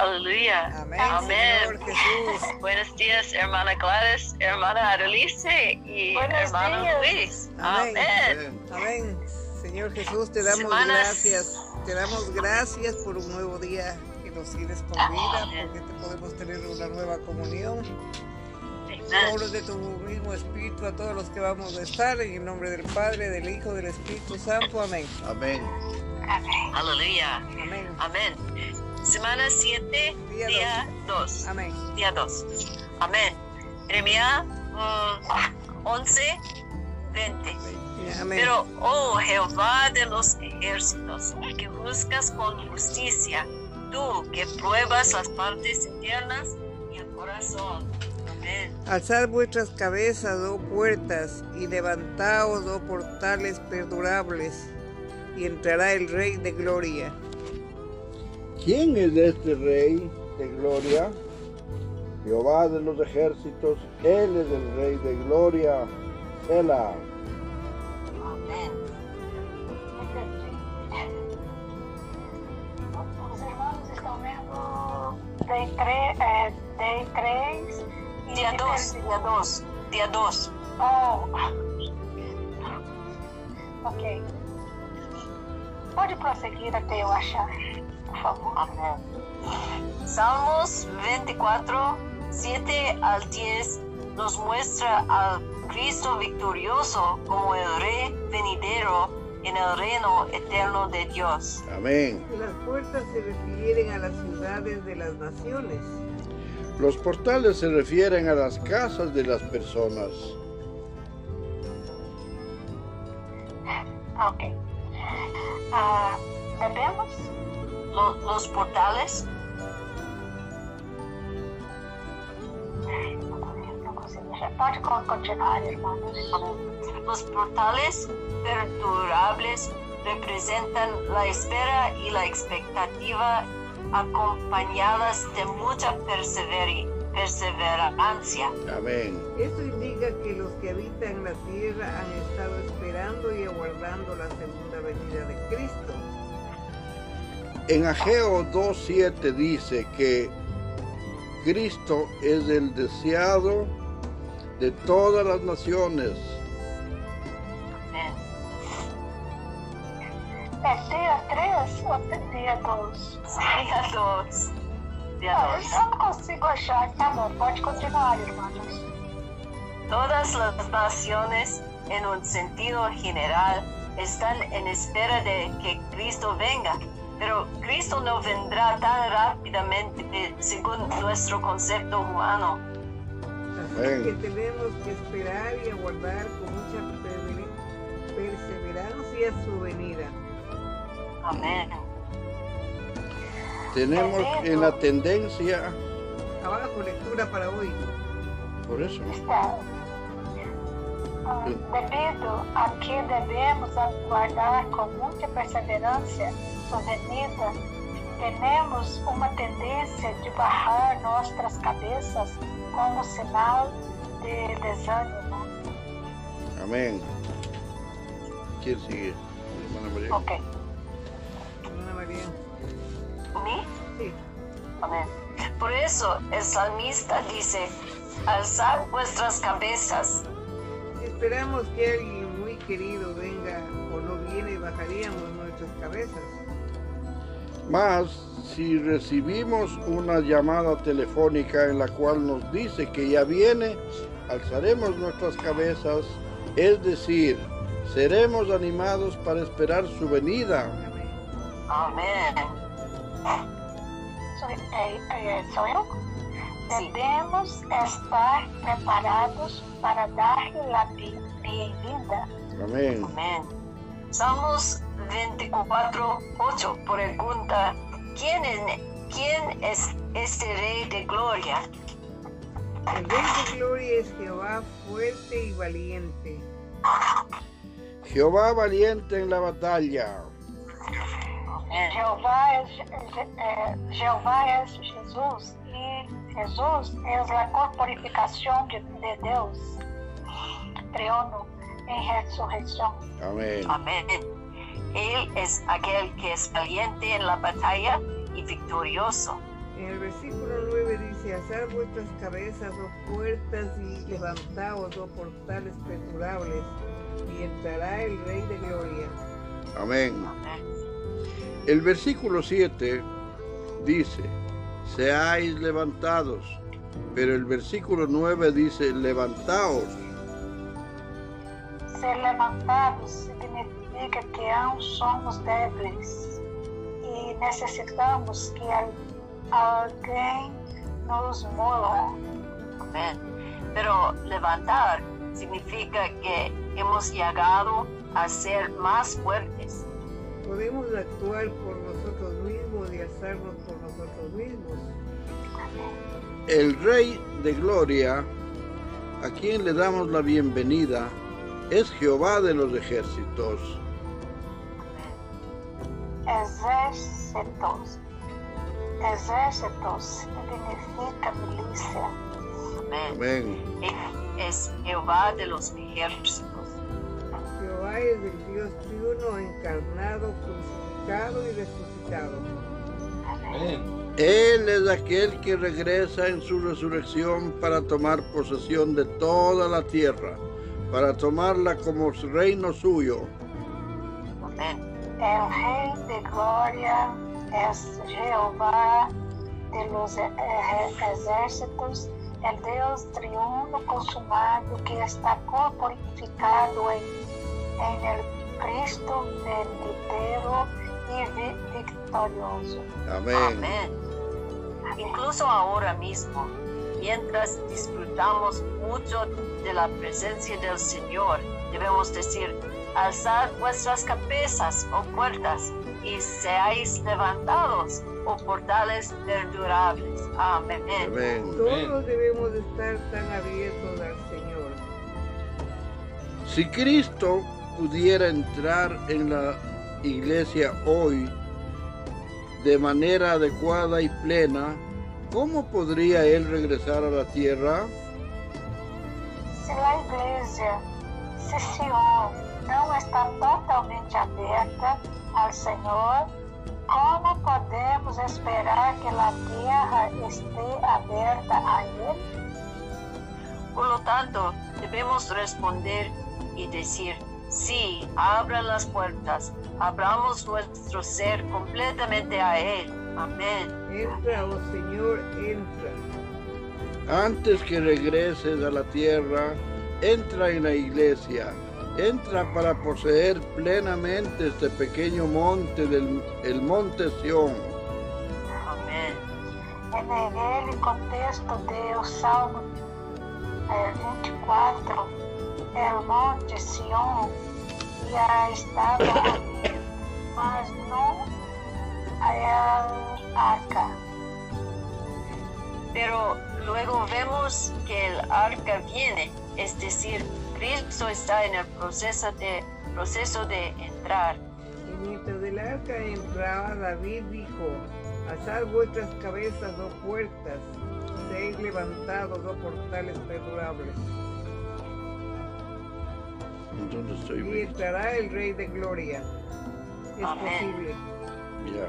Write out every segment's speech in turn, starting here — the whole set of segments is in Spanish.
Aleluya. Amén. Amén. Señor Jesús. Buenos días, hermana Gladys, hermana Adelice y Buenos hermano días. Luis. Amén. Amén. Amén. Señor Jesús, te damos Semanas. gracias. Te damos gracias por un nuevo día que nos tienes con vida, Amén. porque te podemos tener una nueva comunión. Amén. Obra de tu mismo Espíritu a todos los que vamos a estar, en el nombre del Padre, del Hijo, del Espíritu Santo. Amén. Amén. Aleluya. Amén. Amén. Semana 7, Día día 2. Amén. Día 2. Amén. Jeremías mm, 11, 20. Amén. Pero, oh Jehová de los ejércitos, que juzgas con justicia, tú que pruebas las partes internas y el corazón. Amén. Alzad vuestras cabezas, oh puertas, y levantaos, oh portales perdurables, y entrará el Rey de gloria. ¿Quién es este rey de gloria? Jehová de los ejércitos, Él es el rey de gloria. Selah. Amén. Os irmãos estão vendo Day 3, é, Day 3 e Día 2, día 2, día 2. Oh. Ok. Pode prosseguir até eu achar. Amén. Salmos 24, 7 al 10 nos muestra al Cristo victorioso como el Rey venidero en el reino eterno de Dios. Amén. Las puertas se refieren a las ciudades de las naciones. Los portales se refieren a las casas de las personas. Ok. Devemos? Lo- los portales. Pode con- continuar, irmãos. Los portales perdurables representan la espera y la expectativa acompañadas de mucha perseverancia. Amén. Esto indica que los que habitan la tierra han estado esperando y aguardando la segunda venida de Cristo. En Ageo 2.7 dice que Cristo es el deseado de todas las naciones. Dia 3 ou dia 2? Día 2. Día Ah, 2. eu não consigo achar. Tá bom, pode continuar, irmãos. Todas las naciones, en un sentido general, están en espera de que Cristo venga. Pero Cristo no vendrá tan rápidamente según nuestro concepto humano. Así que tenemos que esperar y aguardar con mucha persever- perseverancia su venida. Amén. Tenemos en la tendencia, Abajo, lectura para hoy. por eso, Está. Devido a que devemos aguardar com muita perseverança sua venida, temos uma tendência de barrar nossas cabeças como sinal de desânimo. amén. ¿Quién sigue? Hermana María. Ok. Hermana María. ¿Mí? Sí. Amén. Por eso el salmista dice, alzad vuestras cabezas. Esperamos que alguien muy querido venga o no viene, bajaríamos nuestras cabezas. Más si recibimos una llamada telefónica en la cual nos dice que ya viene, alzaremos nuestras cabezas, es decir, seremos animados para esperar su venida. Amén. Amén. Devemos estar preparados para dar-lhe a bi- bem-vinda. Amén. Amén. Salmos 24, 8 pregunta, ¿quién es, ¿quién es este rey de gloria? El Rey de Gloria es Jehová fuerte y valiente. Jehová valiente en la batalla. Amén. Jeová é, Je- Je- é, Jeová é Jesus e Jesus é a corporificação de, de Deus, triuno em ressurreição. Amén. Amén. Él es aquel que es valiente en la batalla y victorioso. En el versículo 9 dice, alzad vuestras cabezas, oh puertas, y levantaos, oh portales perdurables, y entrará el Rey de Gloria. Amén. Amén. El versículo 7 dice, seáis levantados, pero el versículo 9 dice, levantaos. Ser levantados significa que aún somos débiles y necesitamos que al- alguien nos mueva. Amén. Pero levantar significa que hemos llegado a ser más fuertes. Podemos actuar por nosotros mismos y hacernos por nosotros mismos. El Rey de Gloria, a quien le damos la bienvenida, es Jehová de los ejércitos. Exércitos. Exércitos significa milícia. Amén. Amén. Es Jehová de los ejércitos. Jehová es el Dios triuno, encarnado, crucificado y resucitado. Amén. Él es aquel que regresa en su resurrección para tomar posesión de toda la tierra, para tomarla como reino suyo. El Rey de Gloria es Jehová de los e- ejércitos, el Dios triuno consumado que está corporificado en, en el Cristo venidero y vi- victorioso. Amén. Amén. Incluso ahora mismo, mientras disfrutamos mucho de la presencia del Señor, debemos decir, alzad vuestras cabezas, oh puertas, y seáis levantados, oh portales perdurables. Amén. Amén. Todos debemos estar tan abiertos al Señor. Si Cristo pudiera entrar en la iglesia hoy de manera adecuada y plena, ¿cómo podría Él regresar a la tierra? Se a igreja, se Sion não está totalmente aberta ao Senhor, como podemos esperar que a terra esté aberta a Ele? Por lo tanto, debemos responder y decir, sí, abran las puertas, abramos nuestro ser completamente a Él. Amén. Entra, oh Señor, entra. Antes que regreses a la tierra, entra en la iglesia, entra para poseer plenamente este pequeño monte del el monte Sión. Amén. É nele contexto do Salmo eh, 24, el monte Sion já estava ali, mas não a arca. Pero luego vemos que el arca viene, es decir, Cristo está en el proceso de, proceso de entrar. Y mientras del arca entraba, David dijo, alzad vuestras cabezas, oh puertas, seis levantados, oh portales perdurables. Estoy Y bien. entrará el Rey de Gloria. Es Amén. posible. Mira.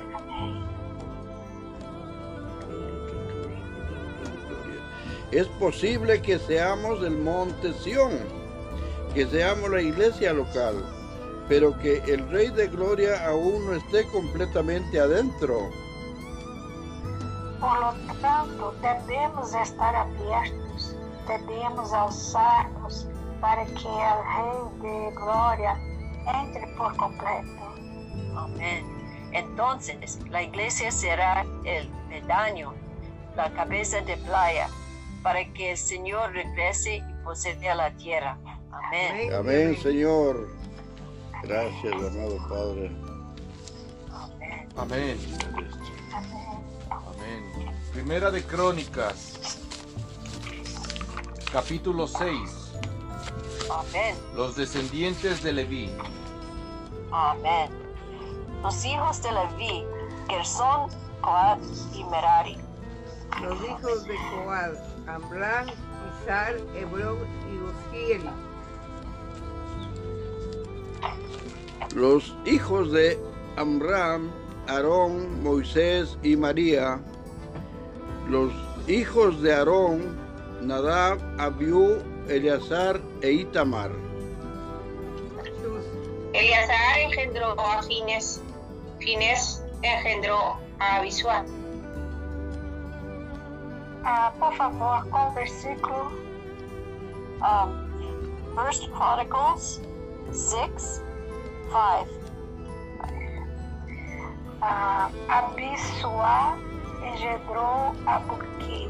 Es posible que seamos el monte Sión, que seamos la iglesia local, pero que el Rey de Gloria aún no esté completamente adentro. Por lo tanto, devemos estar abertos, devemos alçar-nos para que o Rei de Glória entre por completo. Amén. Entonces, la iglesia será el pedaño, la cabeza de playa, para que el Señor regrese y posea la tierra. Amén. Amén, Señor. Gracias, amado Padre. Amén. Amén. Amén. Primera de Crónicas, capítulo 6. Amén. Los descendientes de Leví. Amén. Los hijos de Leví, Gersón, Coat y Merari. Los hijos de Coad, Ambrán, Izar, Hebrón y Uziel. Los hijos de Amram, Aarón, Moisés y María Los hijos de Aarón, Nadab, Abiú, Eleazar e Itamar. Eleazar engendró a Fines, Fines engendró a Abisuá. Ah, por favor, qual versículo? Um, First Chronicles 6, 5. Ah, Abissuá engendrou a Buqui.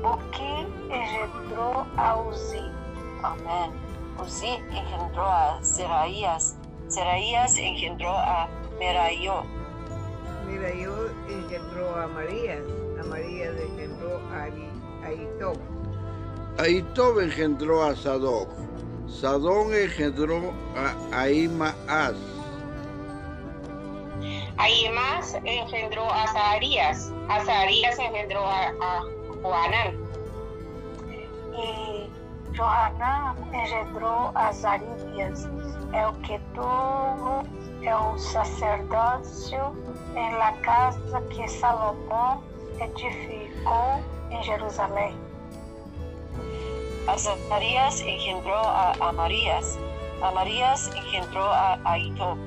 Buqui engendrou a Uzi. Amén. Uzi engendró a Seraías. Seraías engendró a Merayot. Mira, yo engendró a Marías, a Marías engendró a, Ari- a Itob, Ahitob engendró a Sadoc. Sadón engendró a Ahimaaz. Ahimaaz engendró a Zaharías. A Zaharías engendró a, a Joanán. E Johanã engendrou a Zarías. É o que tuvo é o sacerdócio em la casa que Salomão edificou em Jerusalém. Azarías engendró a Amarías. Amarías engendró a Ahitob.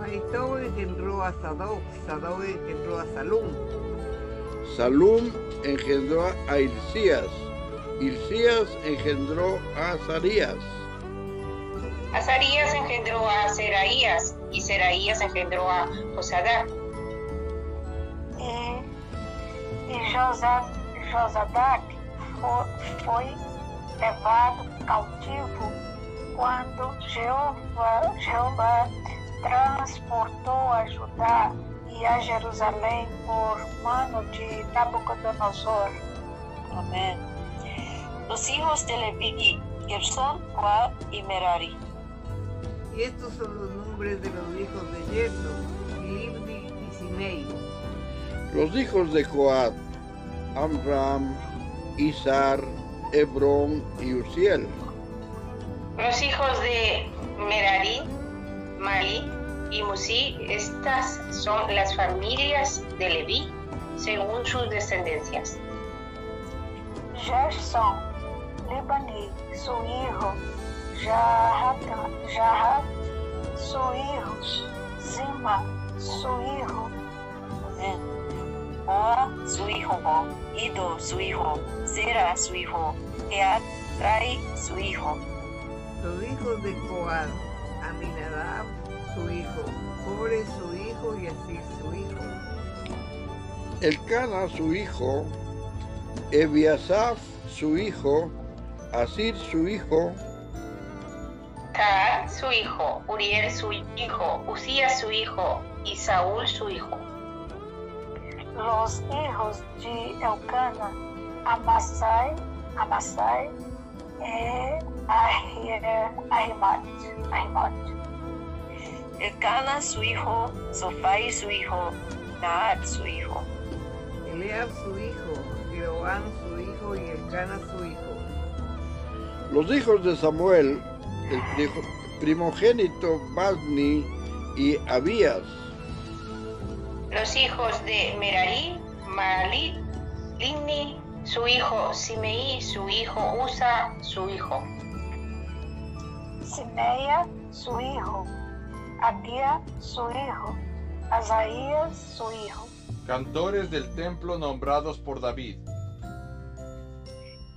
a Itob engendró a Sadoc, Sadoc engendró a Salum, Salum engendró a Hilcías. Hilcías engendró a Azarías. Azarías engendró a Seraías y Seraías engendró a Josadac. E, e Josa, Josadac fo- foi levado cautivo quando Jeová, Jeová transportou a Judá e a Jerusalém por mano de Nabucodonosor. Amén. Los hijos de Leví, Gersón, Coat y Merari. y estos son los nombres de los hijos de Gerson, Libni y Simei. Los hijos de Coat, Amram, Izar, Hebrón y Uziel. Los hijos de Merari, Mali y Musi, estas son las familias de Leví según sus descendencias. Gerson, Libani, su hijo, Jahat, Jahat, su hijo, Zima, su hijo. Boa, su hijo, Ido, su hijo, Sera, su hijo, Geat, Rai, su hijo. Los hijos de Coat, Aminadab, su hijo, Core, su hijo y Asir, su hijo. Elcana, su hijo, Ebiasaf, su hijo, Asir, su hijo, Taat, su hijo, Uriel, su hijo, Usías, su hijo, y Saúl, su hijo. los hijos de Elcana, Amasai, Amasai e Ahi- Ahimat. Elcana, su hijo, Sofai, su hijo, Naat, su hijo. Eleab, su hijo, Jeroán, su hijo y Elcana, su hijo. Los hijos de Samuel, el pri- primogénito Basni y Abías, Los hijos de Merari, Mali, Linni, su hijo Simeí, su hijo Usa, su hijo. Simeia, su hijo, Abia, su hijo, Asaías, su hijo. Cantores del templo nombrados por David.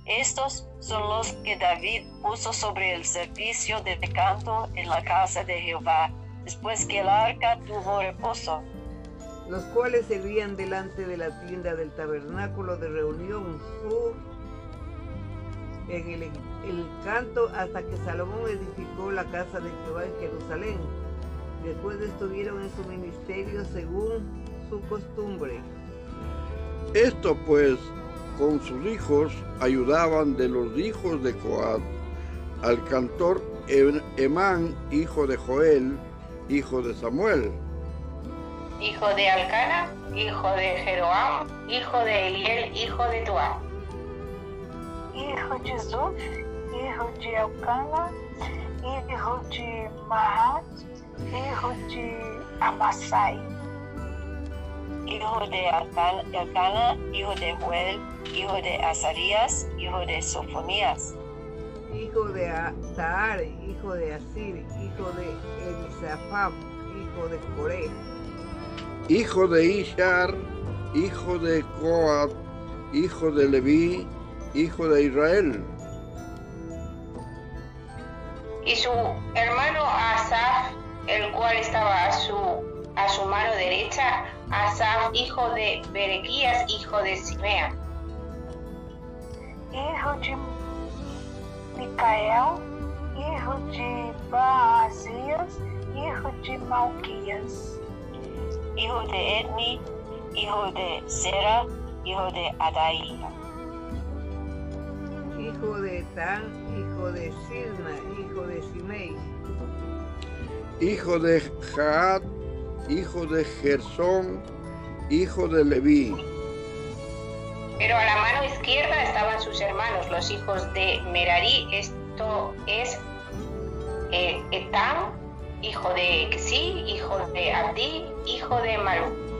Estos son los que David puso sobre el servicio de canto en la casa de Jehová, después que el arca tuvo reposo. los cuales servían delante de la tienda del tabernáculo de reunión sur en el, el canto hasta que Salomón edificó la casa de Jehová en Jerusalén. Después estuvieron en su ministerio según su costumbre. Esto pues con sus hijos ayudaban de los hijos de Coat al cantor Em- Emán, hijo de Joel, hijo de Samuel, Hijo de Alcana, hijo de Jeroam, hijo de Eliel, hijo de Tuá. Hijo de Zuf, hijo de Elcana, hijo de Mahat, hijo de Amasai. Hijo de Elcana, hijo de Joel, hijo de Azarías, hijo de Sofonías, hijo de Tahar, hijo de Asir, hijo de Elisafab, hijo de Coré, hijo de Ishar, hijo de Coat, hijo de Leví, hijo de Israel, Y su hermano Asaf, el cual estaba a su, a su mano derecha, Asaf, hijo de Berequías, hijo de Simea. hijo de Micael, hijo de Baazias, hijo de Malquias, hijo de Etni, hijo de Sera, hijo de Adaía, hijo de Etán, hijo de Sirna, hijo de Simei, hijo de Jaat, hijo de Gersón, hijo de Leví, Pero a la mano izquierda estaban sus hermanos, los hijos de Merari, esto es eh, Etam, hijo de Xi, hijo de Abdi, hijo de Malu.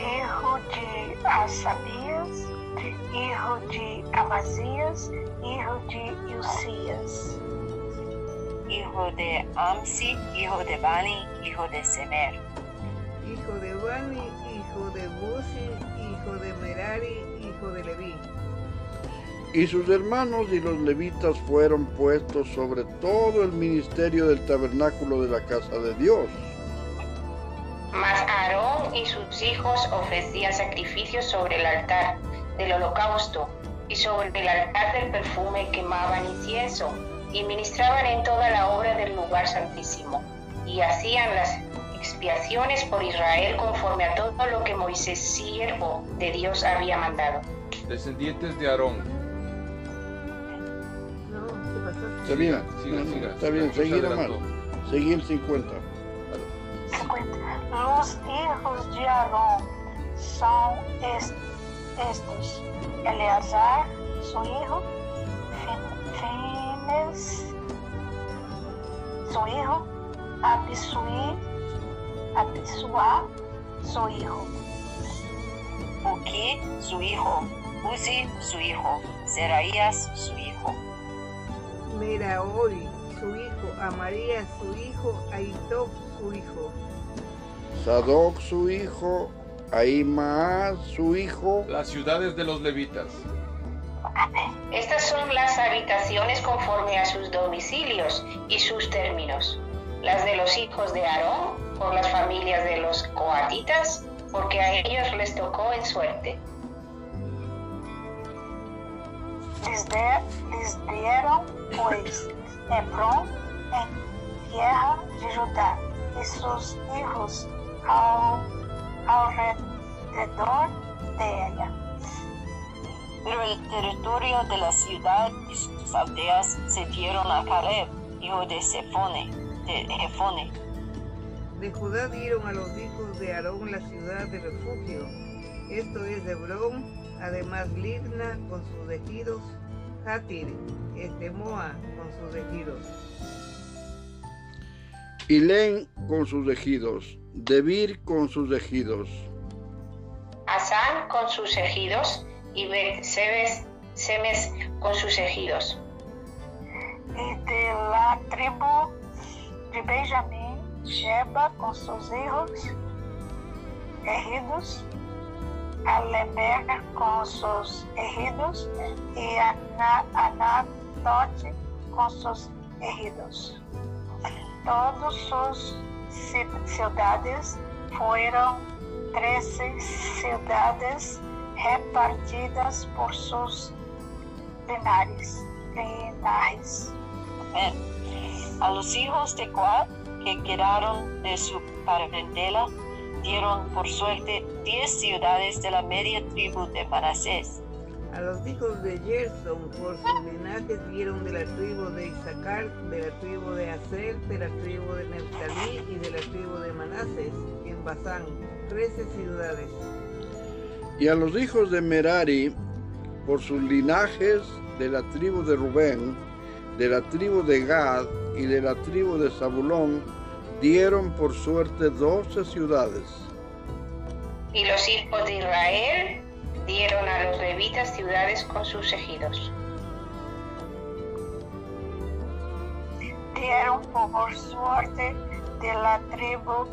hijo de Asabias, hijo de Amazias, hijo de Uzias, hijo de Amsi, hijo de Bani, hijo de Semer, hijo de Bani, hijo de Buzi, hijo de Merari, hijo de Leví, y sus hermanos y los levitas fueron puestos sobre todo el ministerio del tabernáculo de la casa de Dios. Mas Aarón y sus hijos ofrecían sacrificios sobre el altar del holocausto y sobre el altar del perfume quemaban incienso y ministraban en toda la obra del lugar santísimo y hacían las expiaciones por Israel conforme a todo lo que Moisés, siervo de Dios, había mandado. Descendientes de Aarón. no. Está bien, Siga, siga, está siga. bien, adelantó. Seguí el 50. 50. Los hijos de Aarón son es- estos: Eleazar, su hijo, Fines, su hijo, Abisui, Abisua, su hijo, Buki, su hijo, Uzi, su hijo, Seraías, su hijo, Meraoi, su hijo, Amaría, su hijo, Aitob, su hijo, Sadoc su hijo, Ahimaaz su hijo, Las ciudades de los levitas. Estas son las habitaciones conforme a sus domicilios y sus términos. Las de los hijos de Aarón, por las familias de los coatitas, porque a ellos les tocó en suerte. les, dieron pues Hebrón en tierra de Judá y sus hijos al, alrededor de ella. Pero el territorio de la ciudad y sus aldeas se dieron a Caleb, hijo de Sefone, de Jefone, De Judá dieron a los hijos de Aarón la ciudad de refugio. Esto es Hebrón, además Libna con sus ejidos, Hatir, Estemoa con sus ejidos, Ilén con sus ejidos, Debir con sus ejidos, Asán con sus ejidos y con sus ejidos. Y de la tribu de Benjamín, Sheba con sus hijos, ejidos, Alemer con sus ejidos y Ana- Anatote con sus ejidos. Todas sus ci- ciudades fueron trece ciudades repartidas por sus linares. linares. Amén. A los hijos de Coat que quedaron de su parentela dieron por suerte diez ciudades de la media tribu de Manasés. A los hijos de Gerson por sus linajes dieron de la tribu de Isaacar, de la tribu de Aser, de la tribu de Neftalí y de la tribu de Manases en Basán, trece ciudades. Y a los hijos de Merari por sus linajes de la tribu de Rubén, de la tribu de Gad y de la tribu de Zabulón, dieron por suerte doce ciudades. Y los hijos de Israel dieron a los levitas ciudades con sus ejidos. Dieron por suerte de la tribu,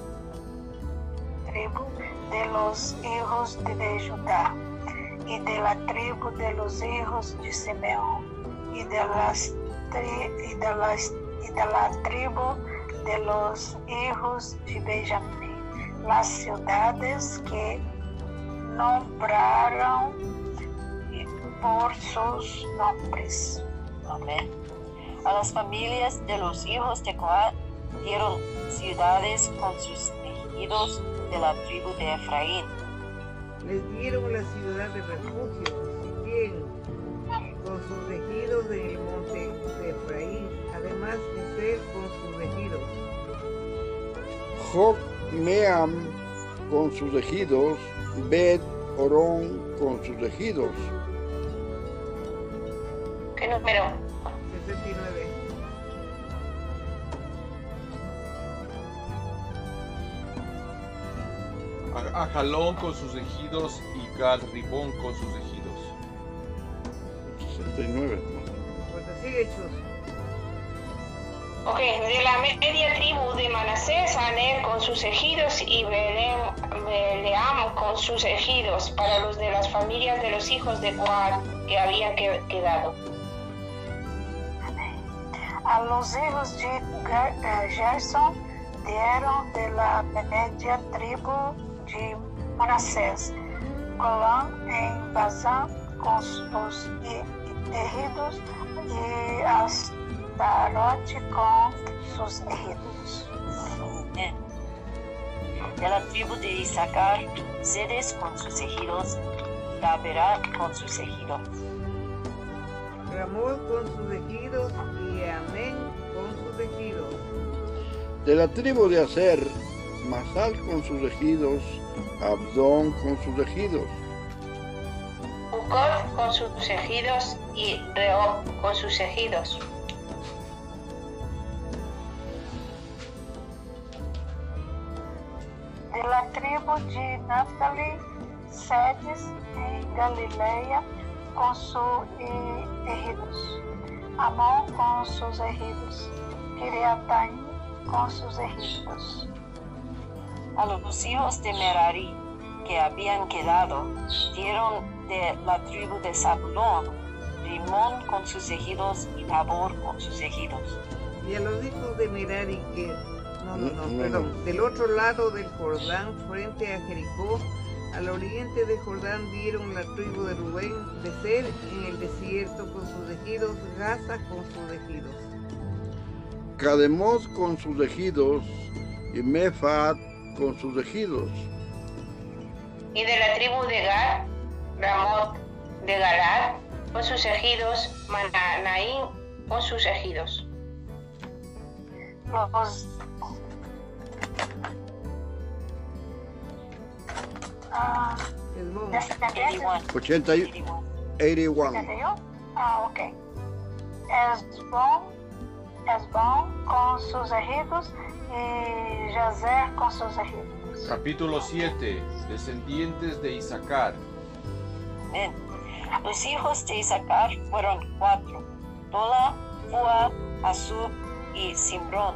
tribu de los hijos de Judá y de la tribu de los hijos de Simeón y de, las tri- y de, las- y de la tribu de los hijos de Benjamín, las ciudades que nombraron por sus nombres. Amén. A las familias de los hijos de Coat dieron ciudades con sus ejidos de la tribu de Efraín. Les dieron la ciudad de refugio, Siquén, con sus ejidos en el monte de Efraín, además de ser con sus ejidos. Jocmeam con sus ejidos, Bet Orón con sus ejidos, ¿Qué número? A- Ajalón con sus ejidos y Gal Ribón con sus ejidos. 69. Cuando sigue hechos, Ok, de la media tribu de Manasés, Aner con sus ejidos y Beleam con sus ejidos para los de las familias de los hijos de Coat que habían que- quedado. A los hijos de eh, Gerson dieron de la media tribu de Manassés, Golán en Bazán con sus e- ejidos y Astarote con sus ejidos. Amén. De la tribu de Isaacar, Sedes con sus ejidos, Daberat con sus ejidos. Ramón con sus ejidos y Amén con sus ejidos. De la tribu de Aser, Masal con sus ejidos, Abdón con sus ejidos, Ucot con sus ejidos y Reob con sus ejidos. De la tribu de Naphtali, Sedes en Galileia con sus e- ejidos. Amón con sus ejidos. Kiriataim con sus ejidos. A los hijos de Merari que habían quedado, dieron de la tribu de Zabulón, Rimón con sus ejidos y Tabor con sus ejidos. Y a los hijos de Merari que, no, no, No, no, perdón, no. del otro lado del Jordán, frente a Jericó, al oriente de Jordán dieron la tribu de Rubén de Ser en el desierto con sus ejidos, Gaza con sus ejidos. Cademos con sus ejidos y Mefaat con sus ejidos, Y de la tribu de Gad, Ramot de Galad con sus ejidos, Mananaín con sus ejidos. Los ah, descendientes 81. 80 y 81. 81. 71? Ah, ok. Esbón, Esbón con sus ejidos y Jazer con sus ejidos. Capítulo 7. Descendientes de Isaacar. Amén. Los hijos de Isaacar fueron cuatro: Tola, Fua, Asub y Simbrón.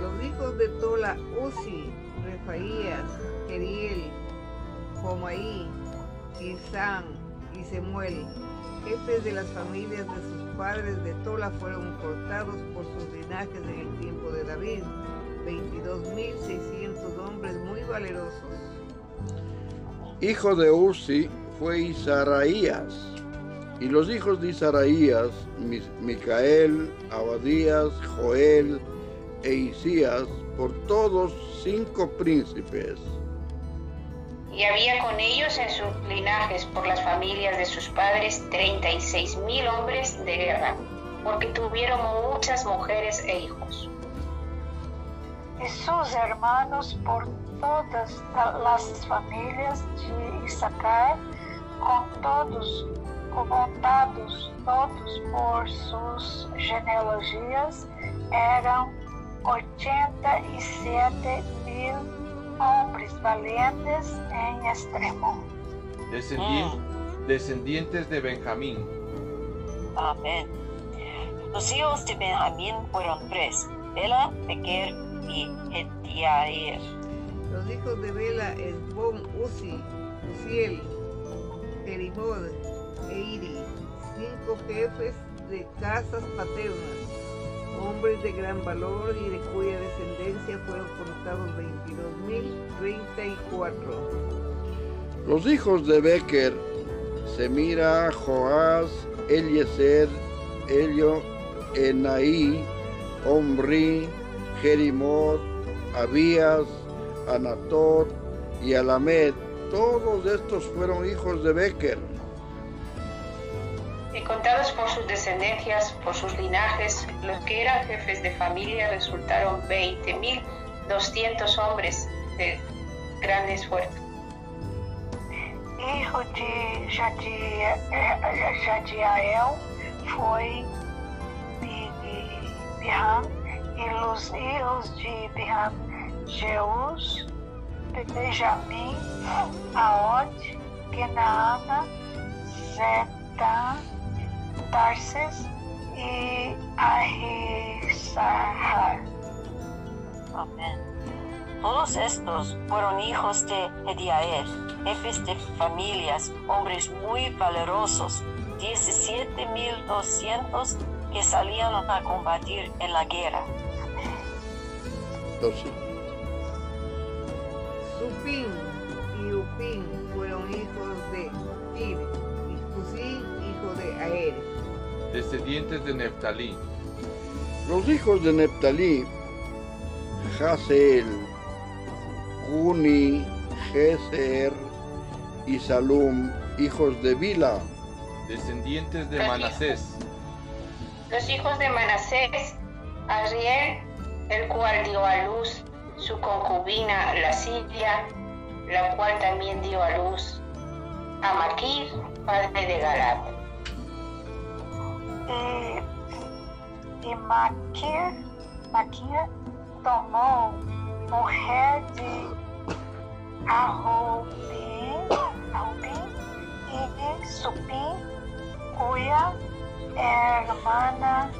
los hijos de Tola, Uzi, Refaías, Geriel, Jomaí, Isán y Semuel, jefes de las familias de sus padres de Tola fueron cortados por sus linajes en el tiempo de David, 22.600 hombres muy valerosos. Hijo de Uzi fue Isaraías, y los hijos de Isaraías, Mi- Micael, Abadías, Joel e Isías, por todos cinco príncipes. Y había con ellos en sus linajes por las familias de sus padres 36 mil hombres de guerra, porque tuvieron muchas mujeres e hijos. Y sus hermanos por todas las familias de Isaacar, con todos, contados todos por sus genealogías, eram 87 mil hombres valientes en extremo. Descendien- Descendientes de Benjamín. Amén. Los hijos de Benjamín fueron tres, Bela, Bequer y Hetiaer. Los hijos de Bela, Esbón, Uzi, Uziel, Jerimod e Iri, cinco jefes de casas paternas, hombres de gran valor y de cuya descendencia fueron contados 22.034. Los hijos de Becker, Semira, Joás, Eliezer, Elio, Enaí, Omri, Jerimot, Abías, Anatot y Alamed. Todos estos fueron hijos de Becker. Y contados por sus descendencias, por sus linajes, los que eran jefes de familia resultaron 20.200 hombres de gran esfuerzo. Hijo de Jadia- eh, Jadiael foi de, de Birham, e os hijos de Birham, Jeus, Benjamim, Aod, Kenaana, Zeta, Tarses e Ahisahar. Amén. Todos estos fueron hijos de Hediael, jefes de familias, hombres muy valerosos, 17.200 que salían a combatir en la guerra. Y Descendientes de Neftalí. los hijos de Neptalí, Haseel, Guni, Geser y Salum, hijos de Bila. Descendientes de Manasés. Los hijos de Manasés, Ariel, el cual dio a luz su concubina, la Siria, la cual también dio a luz a Maquir, padre de Galad. E, e Maquir, Maquir tomou mulher de Arrobim, Arrobim e Supim, cuya hermana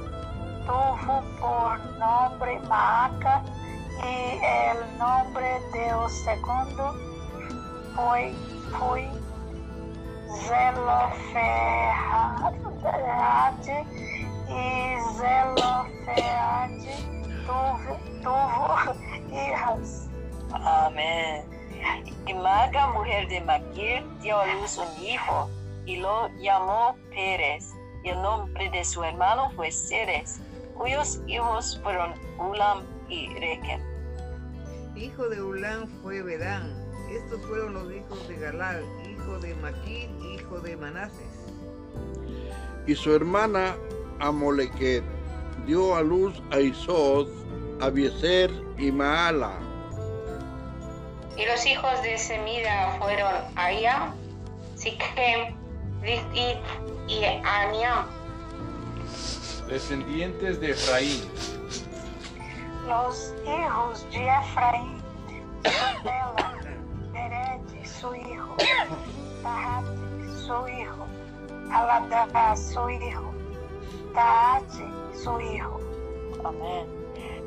tuvo por nombre Maaca e el nombre del segundo foi, foi Zelofehad e tuvo, tuvo hijas. Amén. Y Maga, mujer de Maquir, dio a luz un hijo y lo llamó Pérez. Y el nombre de su hermano fue Ceres, cuyos hijos fueron Ulam y Rekem. Hijo de Ulán fue Bedán. Estos fueron los hijos de Galal, hijo de Maquir, hijo de Manases. Y su hermana Amolequet dio a luz a Isod, Abiezer y Maala. Y los hijos de Semida fueron Aya, Siquem, Rizit y Aniam. Descendientes de Efraín. Los hijos de Efraín, Bela, Bered, su hijo, Tahat, su hijo, Aladá, su hijo, Tahat, su hijo, Amén.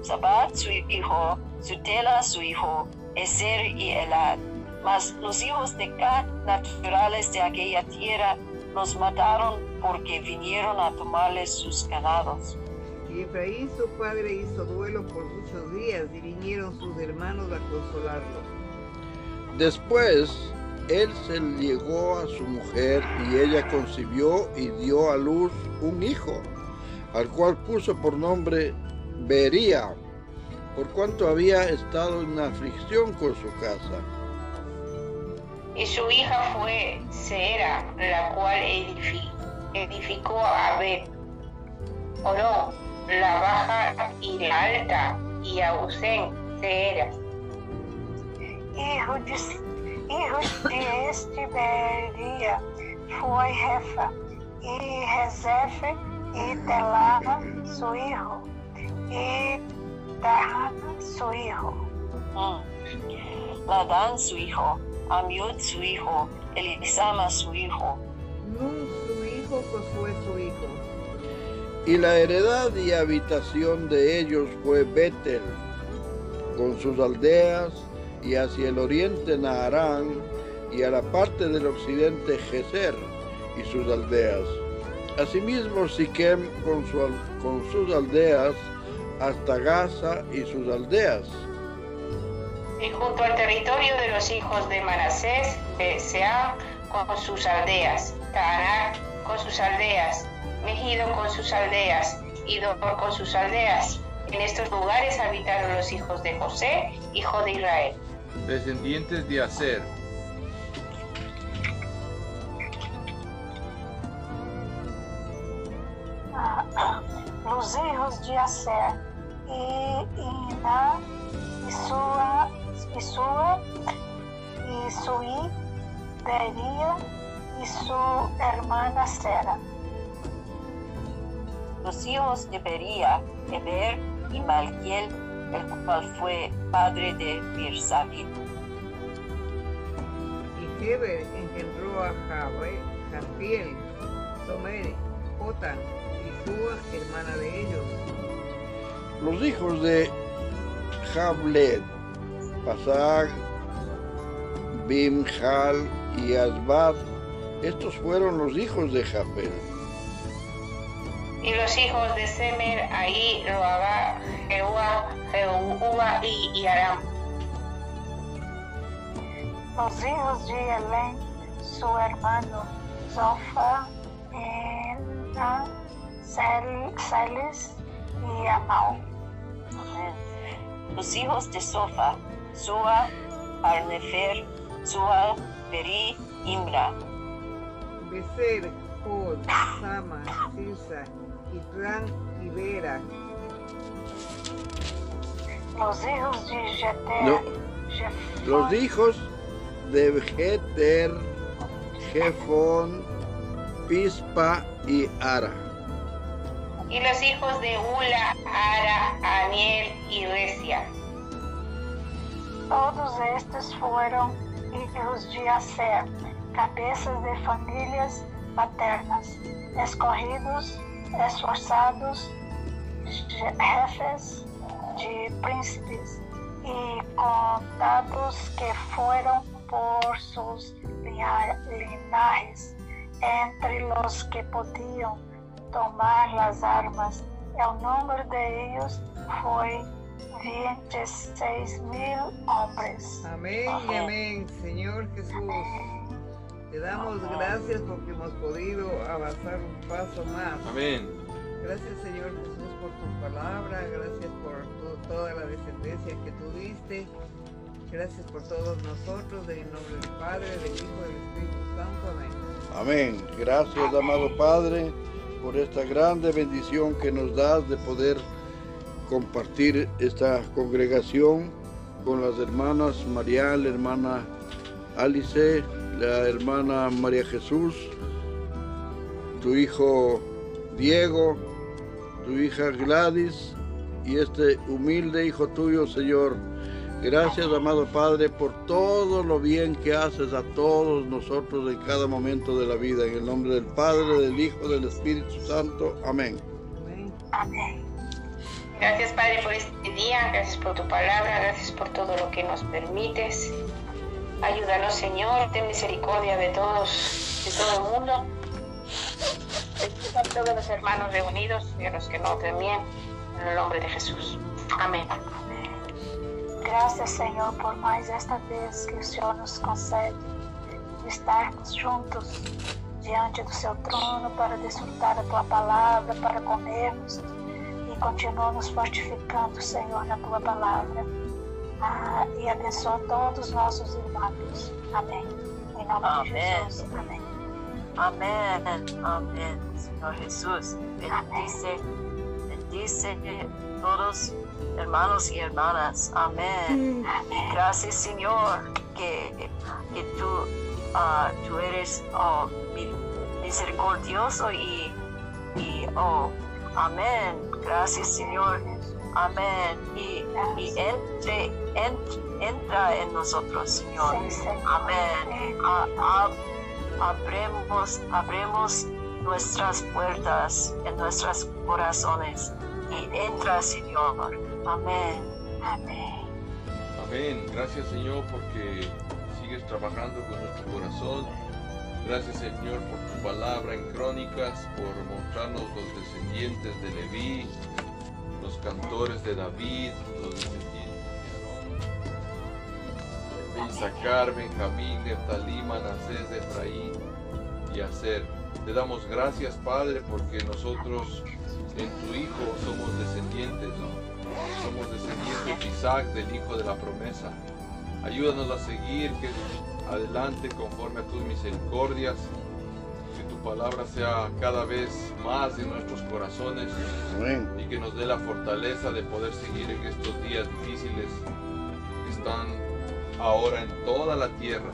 Sabat, su hijo, Sutela, su hijo, Ezer y Elad. Mas los hijos de Gad, naturales de aquella tierra, los mataron porque vinieron a tomarles sus ganados. Y Efraín su padre hizo duelo por muchos días y vinieron sus hermanos a consolarlo. Después él se llegó a su mujer y ella concibió y dio a luz un hijo, al cual puso por nombre Bería, por cuanto había estado en aflicción con su casa. Y su hija fue Sera, la cual edifi- edificó a Bet, Oró, la baja y la alta, y a Usén, Seera. hijo de, hijo de este Beria foi Refa, e Rezefe, e Telama, su hijo, e Tahán, su hijo, Mm. Ladán su hijo, Amiud su hijo, Elisama su hijo, Nun su hijo, Josué su hijo. Y la heredad y habitación de ellos fue Betel, con sus aldeas, y hacia el oriente Naharán, y a la parte del occidente Geser y sus aldeas. Asimismo Siquem con, sus aldeas, hasta Gaza y sus aldeas. Y junto al territorio de los hijos de Manasés, Beseam con sus aldeas, Taanac con sus aldeas, Megido con sus aldeas y Dor con sus aldeas. En estos lugares habitaron los hijos de José, hijo de Israel. Descendientes de Aser, los hijos de Aser, y Iná, y Sua, y Sua, y Suí, Beria, y su hermana Sera. los hijos de Bería, Eber y Malquiel, el cual fue padre de Birsabit. Y Heber engendró a Jabe, Jafiel, Somer, Jotan y Sua, hermana de ellos. Los hijos de Jabled, Pasag, Bimhal y Asbad, estos fueron los hijos de Jafel. Y los hijos de Semer, Ahí, Roabá, Jeúa, Jeúa y, y Aram. Los hijos de Elén, su hermano, Zofa, Ena, Celis y Amal. Amén. Los hijos de Sofa, Sua, Arnefer, Sua, Beri, Imra. Becer, Hod, Sama, Sisa, Itran y Vera. Los hijos de Jeter, No, los hijos de Jefón, Pispa y Ara. Y los hijos de Ula, Ara, Aniel y Recia. todos estes fueron hijos de Aser, cabeças de famílias paternas, escorridos, esforçados, jefes de príncipes e contados que foram por sus linha- linajes entre los que podiam tomar las armas. El número de ellos foi 26 mil hombres. Amén y amén, Señor Jesús. Te damos gracias porque hemos podido avanzar un paso más. amén. Gracias, Señor Jesús, por tu palabra. Gracias por tu- toda la descendencia que tú diste. Gracias por todos nosotros. En el nombre del Padre, del Hijo y del Espíritu Santo. Amén. Amén. Gracias, amado Padre, por esta grande bendición que nos das de poder compartir esta congregación con las hermanas María, la hermana Alice, la hermana María Jesús, tu hijo Diego, tu hija Gladys y este humilde hijo tuyo, Señor. Gracias, amado Padre, por todo lo bien que haces a todos nosotros en cada momento de la vida. En el nombre del Padre, del Hijo, del Espíritu Santo. Amén. Amén. Gracias Padre por este día, gracias por tu palabra, gracias por todo lo que nos permites. Ayúdanos Señor, ten misericordia de todos, de todo el mundo. A todos los hermanos reunidos y a los que no también, en el nombre de Jesús. Amén. Graças, Senhor, por mais esta vez que o Senhor nos concede de estarmos juntos diante do seu trono para desfrutar a tua palavra, para comermos e continua nos fortificando, Senhor, na tua palavra. Ah, e abençoa todos os nossos irmãos. Amém. Em nome de Amém. Jesus. Amém. Amén, amén, Señor Jesús. Bendice, bendice todos hermanos y hermanas. Amén. Amém. Gracias, Señor, que, que tú, ah, tú eres oh, mi- misericordioso y, y oh, amén. Gracias, Señor, Amén. Y, y entre, en- entra en nosotros, Señor. Amén. A- a- abremos, abremos nuestras puertas en nuestros corazones y entra, Señor. Amén. Amém. Amén. Gracias Señor porque sigues trabajando con nuestro corazón. Gracias Señor por tu palabra en crónicas, por mostrarnos los descendientes de Leví, los cantores de David, los descendientes de Isaacar, Benjamín, Neftalí, Manasés, Efraín y Aser. Te damos gracias Padre porque nosotros en tu Hijo somos descendientes, somos descendientes de Isaac, del Hijo de la promesa. Ayúdanos a seguir que adelante conforme a tus misericordias, palabra sea cada vez más en nuestros corazones Amén. y que nos dé la fortaleza de poder seguir en estos días difíciles que están ahora en toda la tierra.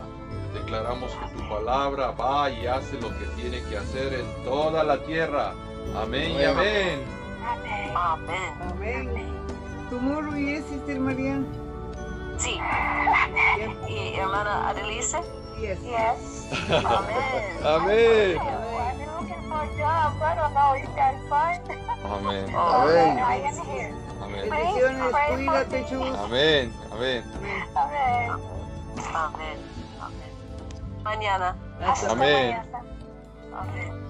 Declaramos que tu palabra va y hace lo que tiene que hacer en toda la tierra. Amén y amén. Amén. Amén. ¿Tu muro y es, Sister María? Sí. Y hermana Adelice. Yes. Yes. Amén. Amén. I've been looking for a job. I don't know. You guys find? Amén. Amén. I am here. Amén. Bendiciones, cuídate, chus. Amén. Amén. Amén. Amém. Amén. Amén. Mañana. Hasta Hasta Amén. amanhã. Amén.